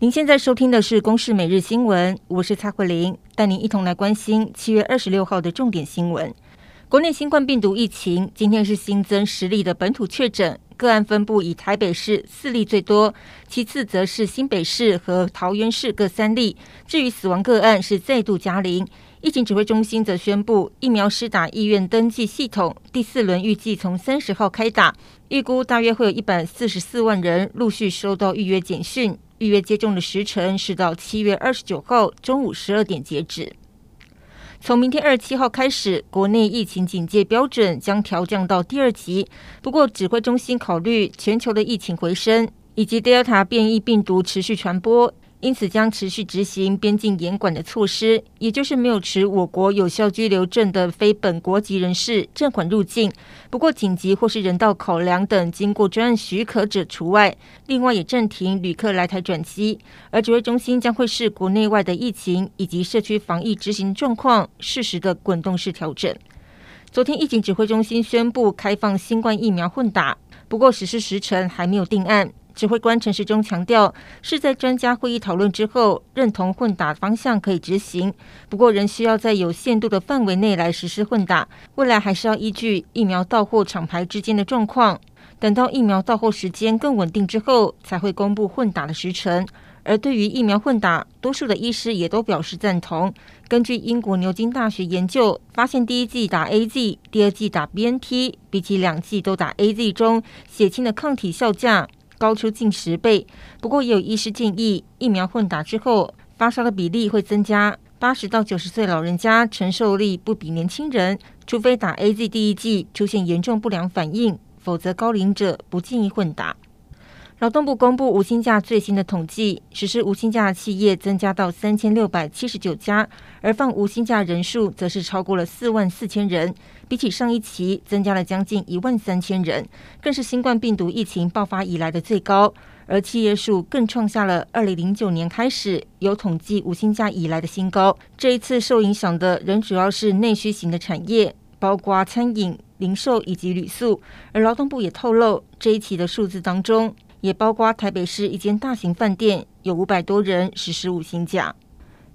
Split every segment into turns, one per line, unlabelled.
您现在收听的是《公视每日新闻》，我是蔡慧玲，带您一同来关心七月二十六号的重点新闻。国内新冠病毒疫情今天是新增十例的本土确诊，个案分布以台北市四例最多，其次则是新北市和桃园市各三例。至于死亡个案是再度加零。疫情指挥中心则宣布，疫苗施打意愿登记系统第四轮预计从三十号开打，预估大约会有一百四十四万人陆续收到预约简讯。预约接种的时辰是到七月二十九号中午十二点截止。从明天二十七号开始，国内疫情警戒标准将调降到第二级。不过，指挥中心考虑全球的疫情回升以及 Delta 变异病毒持续传播。因此，将持续执行边境严管的措施，也就是没有持我国有效居留证的非本国籍人士暂缓入境。不过，紧急或是人道考量等经过专案许可者除外。另外，也暂停旅客来台转机。而指挥中心将会视国内外的疫情以及社区防疫执行状况，适时的滚动式调整。昨天，疫情指挥中心宣布开放新冠疫苗混打，不过实施时程还没有定案。指挥官陈时中强调，是在专家会议讨论之后，认同混打方向可以执行，不过仍需要在有限度的范围内来实施混打。未来还是要依据疫苗到货厂牌之间的状况，等到疫苗到货时间更稳定之后，才会公布混打的时程。而对于疫苗混打，多数的医师也都表示赞同。根据英国牛津大学研究，发现第一剂打 AZ，第二季打 BNT，比起两剂都打 AZ 中，血清的抗体效价。高出近十倍，不过也有医师建议，疫苗混打之后发烧的比例会增加，八十到九十岁老人家承受力不比年轻人，除非打 AZ 第一剂出现严重不良反应，否则高龄者不建议混打。劳动部公布无薪假最新的统计，实施无薪假的企业增加到三千六百七十九家，而放无薪假人数则是超过了四万四千人，比起上一期增加了将近一万三千人，更是新冠病毒疫情爆发以来的最高。而企业数更创下了二零零九年开始有统计无薪假以来的新高。这一次受影响的仍主要是内需型的产业，包括餐饮、零售以及旅宿。而劳动部也透露，这一期的数字当中，也包括台北市一间大型饭店，有五百多人实施无薪假。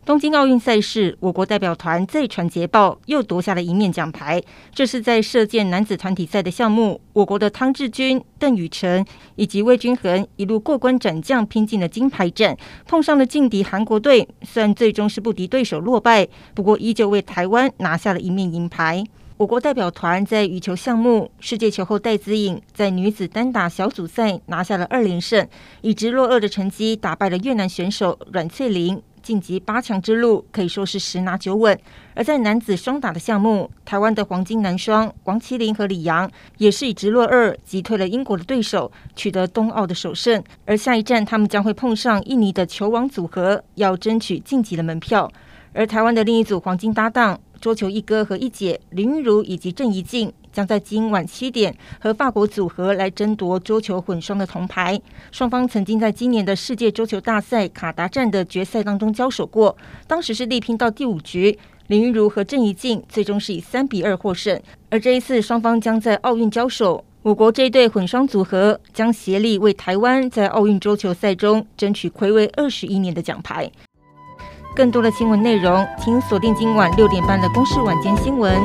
东京奥运赛事，我国代表团再传捷报，又夺下了一面奖牌。这是在射箭男子团体赛的项目，我国的汤志军、邓宇成以及魏均衡一路过关斩将，拼进了金牌战，碰上了劲敌韩国队。虽然最终是不敌对手落败，不过依旧为台湾拿下了一面银牌。我国代表团在羽球项目，世界球后戴资颖在女子单打小组赛拿下了二连胜，以直落二的成绩打败了越南选手阮翠玲，晋级八强之路可以说是十拿九稳。而在男子双打的项目，台湾的黄金男双王齐麟和李洋也是以直落二击退了英国的对手，取得冬奥的首胜。而下一站他们将会碰上印尼的球王组合，要争取晋级的门票。而台湾的另一组黄金搭档。桌球一哥和一姐林昀儒以及郑怡静将在今晚七点和法国组合来争夺桌球混双的铜牌。双方曾经在今年的世界桌球大赛卡达站的决赛当中交手过，当时是力拼到第五局，林昀儒和郑怡静最终是以三比二获胜。而这一次双方将在奥运交手，我国这一对混双组合将协力为台湾在奥运桌球赛中争取睽违二十一年的奖牌。更多的新闻内容，请锁定今晚六点半的《公视晚间新闻》。